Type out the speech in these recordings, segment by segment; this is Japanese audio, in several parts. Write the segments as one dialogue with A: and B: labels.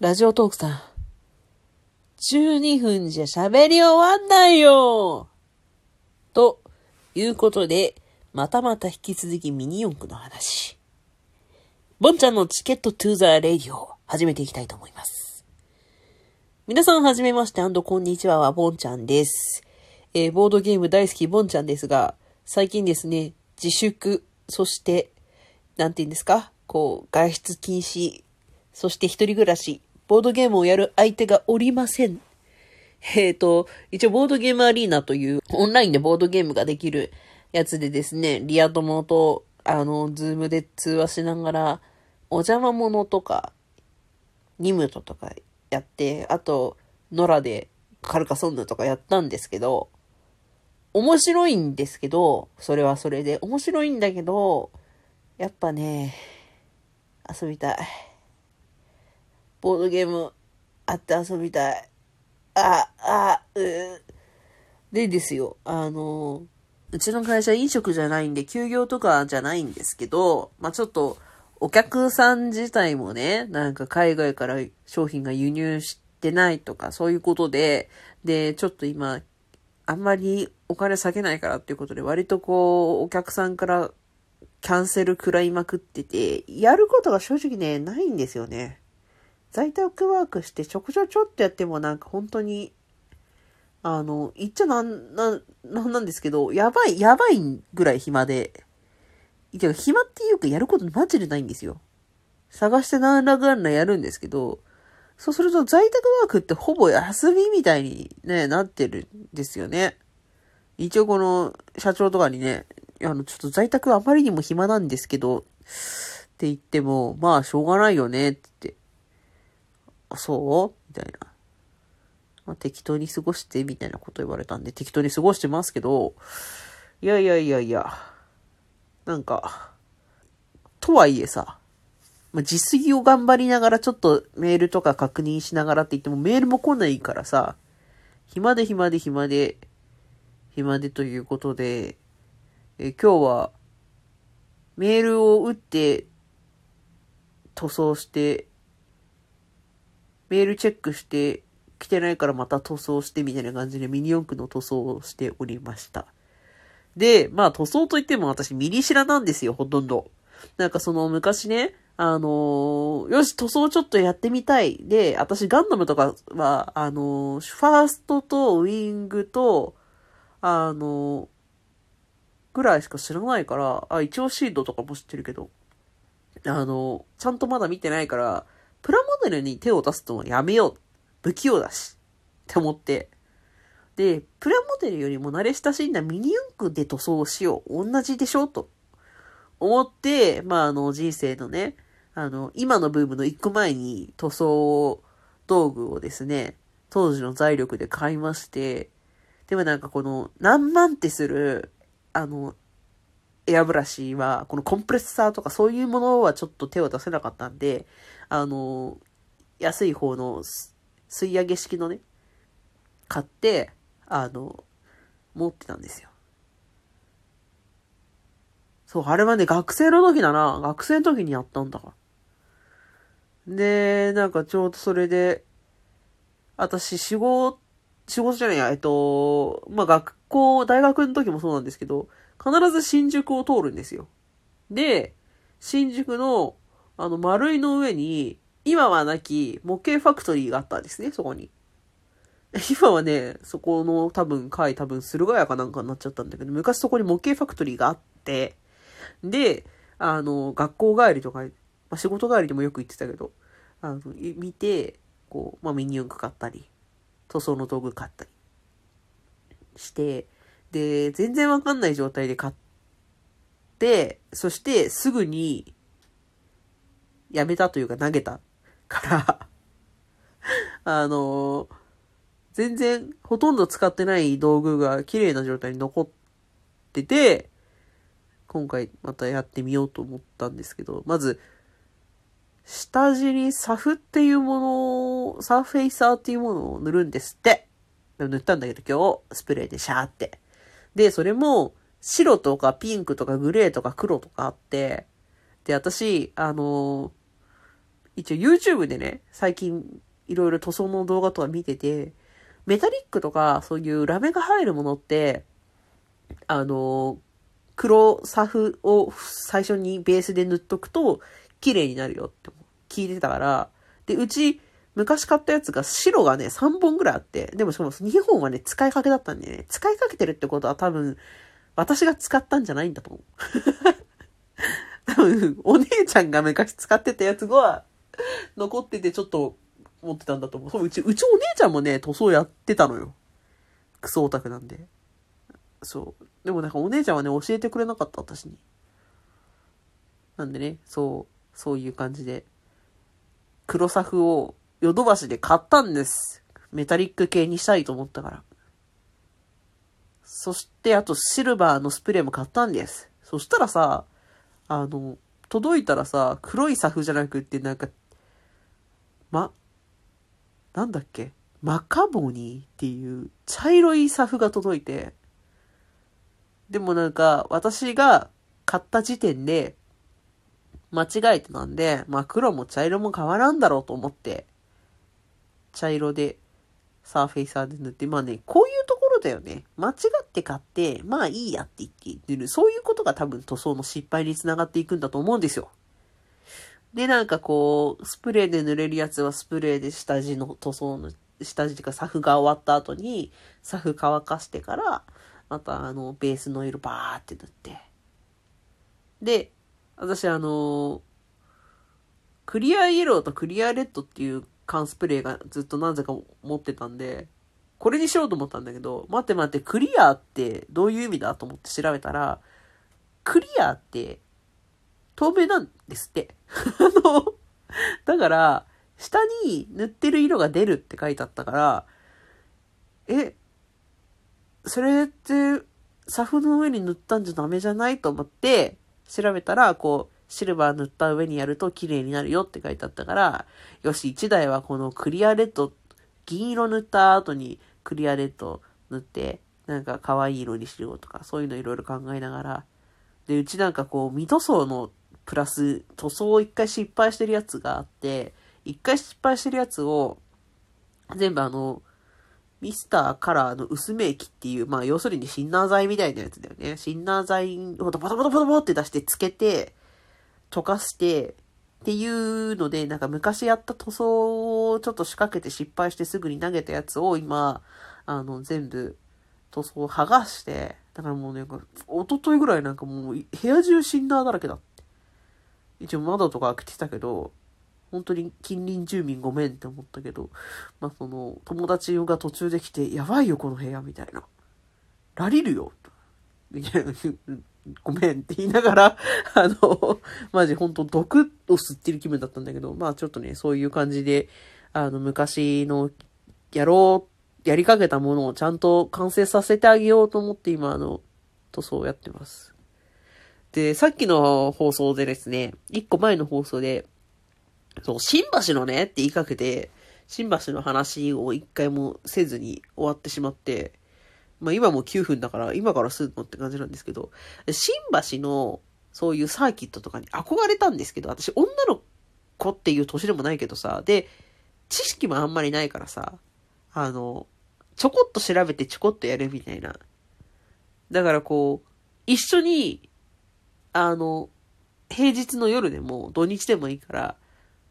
A: ラジオトークさん。12分じゃ喋り終わんないよということで、またまた引き続きミニ四駆の話。ボンちゃんのチケットトゥーザーレディオを始めていきたいと思います。皆さんはじめまして、こんにちははボンちゃんです。えー、ボードゲーム大好きボンちゃんですが、最近ですね、自粛、そして、なんて言うんですかこう、外出禁止、そして一人暮らし、ボードゲームをやる相手がおりません。えっ、ー、と、一応ボードゲームアリーナというオンラインでボードゲームができるやつでですね、リア友と、あの、ズームで通話しながら、お邪魔者とか、ニムトとかやって、あと、ノラでカルカソンヌとかやったんですけど、面白いんですけど、それはそれで面白いんだけど、やっぱね、遊びたい。ボードゲームあって遊びたい。あ、あ、うでですよ、あの、うちの会社飲食じゃないんで、休業とかじゃないんですけど、まあ、ちょっと、お客さん自体もね、なんか海外から商品が輸入してないとか、そういうことで、で、ちょっと今、あんまりお金下げないからっていうことで、割とこう、お客さんからキャンセル食らいまくってて、やることが正直ね、ないんですよね。在宅ワークしてちょこちょちょっとやってもなんか本当に、あの、言っちゃなん、な、なんなんですけど、やばい、やばいぐらい暇で、いや、暇っていうかやることマジでないんですよ。探して何らかんらやるんですけど、そうすると在宅ワークってほぼ休みみたいにね、なってるんですよね。一応この社長とかにね、あの、ちょっと在宅あまりにも暇なんですけど、って言っても、まあしょうがないよねってあそう？みたいな。まあ、適当に過ごして、みたいなこと言われたんで、適当に過ごしてますけど、いやいやいやいや、なんか、とはいえさ、まあ、実績を頑張りながらちょっとメールとか確認しながらって言ってもメールも来ないからさ、暇で暇で暇で、暇でということで、え今日はメールを打って塗装してメールチェックして来てないからまた塗装してみたいな感じでミニ四駆の塗装をしておりました。で、まあ塗装といっても私ミニシラなんですよ、ほとんど。なんかその昔ね、あのー、よし、塗装ちょっとやってみたい。で、私ガンダムとかは、あのー、ファーストとウィングと、あのー、ぐらいしか知らないから、あ、一応シードとかも知ってるけど、あのちゃんとまだ見てないから、プラモデルに手を出すのはやめよう。不器用だし。って思って。で、プラモデルよりも慣れ親しんだミニ四駆で塗装しよう。同じでしょ？と思って、まあ、あの、人生のね、あの、今のブームの一個前に塗装道具をですね、当時の財力で買いまして、でもなんかこの何万ってする、あの、エアブラシは、このコンプレッサーとかそういうものはちょっと手を出せなかったんで、あの、安い方の吸い上げ式のね、買って、あの、持ってたんですよ。そう、あれはね、学生の時だな。学生の時にやったんだから。で、なんかちょうどそれで、私、仕事、仕事じゃないや、えっと、まあ、学校、大学の時もそうなんですけど、必ず新宿を通るんですよ。で、新宿の、あの、丸いの上に、今はなき模型ファクトリーがあったんですね、そこに。今はね、そこの多分階多分駿河屋かなんかになっちゃったんだけど、昔そこに模型ファクトリーがあって、で、あの、学校帰りとか、まあ、仕事帰りでもよく行ってたけど、あの、見て、こう、まあ、ミニ四駆買ったり、塗装の道具買ったりして、で、全然わかんない状態で買って、そしてすぐにやめたというか投げたから あの、全然ほとんど使ってない道具が綺麗な状態に残ってて、今回またやってみようと思ったんですけど、まず、下地にサフっていうものを、サーフェイサーっていうものを塗るんですって。塗ったんだけど今日、スプレーでシャーって。で、それも、白とかピンクとかグレーとか黒とかあって、で、私、あの、一応 YouTube でね、最近いろいろ塗装の動画とか見てて、メタリックとかそういうラメが入るものって、あの、黒サフを最初にベースで塗っとくと綺麗になるよって聞いてたから、で、うち昔買ったやつが白がね、3本ぐらいあって、でもしかも2本はね、使いかけだったんでね、使いかけてるってことは多分、私が使ったんじゃないんだと思う。多分、お姉ちゃんが昔使ってたやつは、残っててちょっと持ってたんだと思う。そう、うち、うちお姉ちゃんもね、塗装やってたのよ。クソオタクなんで。そう。でもなんかお姉ちゃんはね、教えてくれなかった、私に。なんでね、そう、そういう感じで、黒サフをヨドバシで買ったんです。メタリック系にしたいと思ったから。そして、あとシルバーのスプレーも買ったんです。そしたらさ、あの、届いたらさ、黒いサフじゃなくってなんか、ま、なんだっけ？マカボニーっていう茶色いサフが届いて、でもなんか、私が買った時点で、間違えてたんで、まあ黒も茶色も変わらんだろうと思って、茶色でサーフェイサーで塗って、まあね、こういうところだよね。間違って買って、まあいいやって言って塗る。そういうことが多分塗装の失敗につながっていくんだと思うんですよ。で、なんかこう、スプレーで塗れるやつはスプレーで下地の塗装の、下地っていうかサフが終わった後に、サフ乾かしてから、またあの、ベースの色バーって塗って。で、私あの、クリアイエローとクリアレッドっていう缶スプレーがずっとなぜか持ってたんで、これにしようと思ったんだけど、待って待って、クリアってどういう意味だと思って調べたら、クリアって透明なんですって。あの、だから、下に塗ってる色が出るって書いてあったから、え、それって、サフの上に塗ったんじゃダメじゃないと思って、調べたら、こう、シルバー塗った上にやると綺麗になるよって書いてあったから、よし、1台はこのクリアレッド、銀色塗った後にクリアレッド塗って、なんか可愛い色にしようとか、そういうのいろいろ考えながら、で、うちなんかこう、未塗装のプラス、塗装を一回失敗してるやつがあって、一回失敗してるやつを、全部あの、ミスターカラーの薄め液っていう、まあ要するにシンナー剤みたいなやつだよね。シンナー剤をドボタボタボタボって出してつけて、溶かして、っていうので、なんか昔やった塗装をちょっと仕掛けて失敗してすぐに投げたやつを今、あの、全部塗装を剥がして、だからもうね、おとといぐらいなんかもう部屋中シンナーだらけだって。一応窓とか開けてたけど、本当に近隣住民ごめんって思ったけど、まあその、友達が途中で来て、やばいよこの部屋みたいな。ラリるよ。みたいな。ごめんって言いながら、あの、マジ本当毒を吸ってる気分だったんだけど、まあちょっとね、そういう感じで、あの、昔の、やろう、やりかけたものをちゃんと完成させてあげようと思って今、あの、塗装をやってます。で、さっきの放送でですね、一個前の放送で、そう、新橋のねって言いかけて、新橋の話を一回もせずに終わってしまって、まあ今も9分だから、今からするのって感じなんですけど、新橋のそういうサーキットとかに憧れたんですけど、私女の子っていう年でもないけどさ、で、知識もあんまりないからさ、あの、ちょこっと調べてちょこっとやるみたいな。だからこう、一緒に、あの、平日の夜でも土日でもいいから、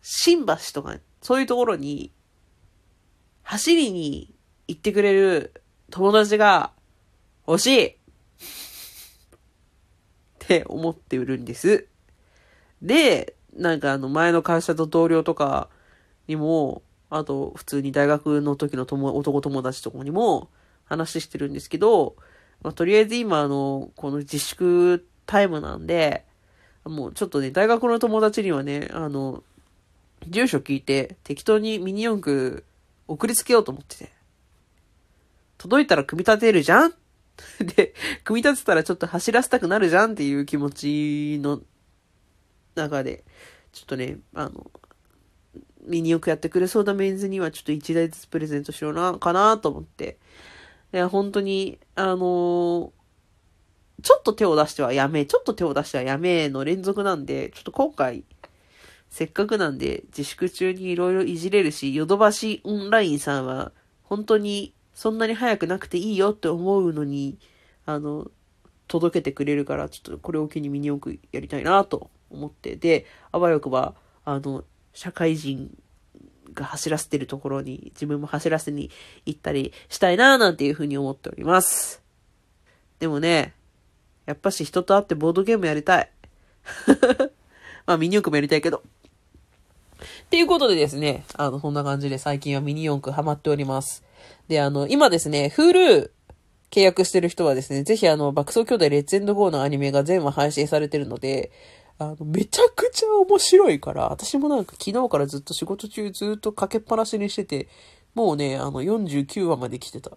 A: 新橋とか、そういうところに、走りに行ってくれる友達が欲しいって思って売るんです。で、なんかあの前の会社と同僚とかにも、あと普通に大学の時の友男友達とかにも話してるんですけど、まあ、とりあえず今あの、この自粛タイムなんで、もうちょっとね、大学の友達にはね、あの、住所聞いて適当にミニ四駆送りつけようと思ってて。届いたら組み立てるじゃん？で、組み立てたらちょっと走らせたくなるじゃんっていう気持ちの中で、ちょっとね、あの、ミニ四駆やってくれそうなメンズにはちょっと1台ずつプレゼントしような、かなと思って。いや、本当に、あのー、ちょっと手を出してはやめ、ちょっと手を出してはやめの連続なんで、ちょっと今回、せっかくなんで自粛中に色々いろいじれるし、ヨドバシオンラインさんは本当にそんなに早くなくていいよって思うのに、あの、届けてくれるから、ちょっとこれを機にミニ四駆やりたいなと思って、で、あわよくば、あの、社会人が走らせてるところに自分も走らせに行ったりしたいななんていうふうに思っております。でもね、やっぱし人と会ってボードゲームやりたい。まあミニ四駆もやりたいけど。っていうことでですね、あの、そんな感じで最近はミニ四駆ハマっております。で、あの、今ですね、Hulu 契約してる人はですね、ぜひあの、爆走兄弟レッツエンドゴーのアニメが全話配信されてるので、あの、めちゃくちゃ面白いから、私もなんか昨日からずっと仕事中ずっとかけっぱなしにしてて、もうね、あの、49話まで来てた。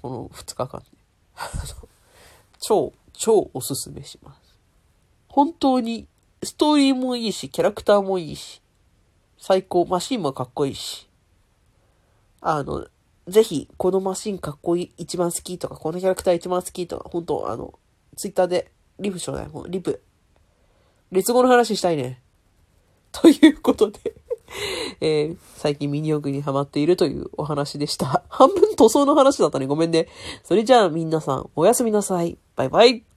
A: この2日間。超、超おすすめします。本当に、ストーリーもいいし、キャラクターもいいし、最高、マシンもかっこいいし、あの、ぜひ、このマシンかっこいい、一番好きとか、このキャラクター一番好きとか、本当あの、ツイッターで、リプしょうだい。もう、リプ。列語の話したいね。ということで えー、最近ミニオグにハマっているというお話でした。半分塗装の話だったね。ごめんね。それじゃあ皆さん、おやすみなさい。バイバイ。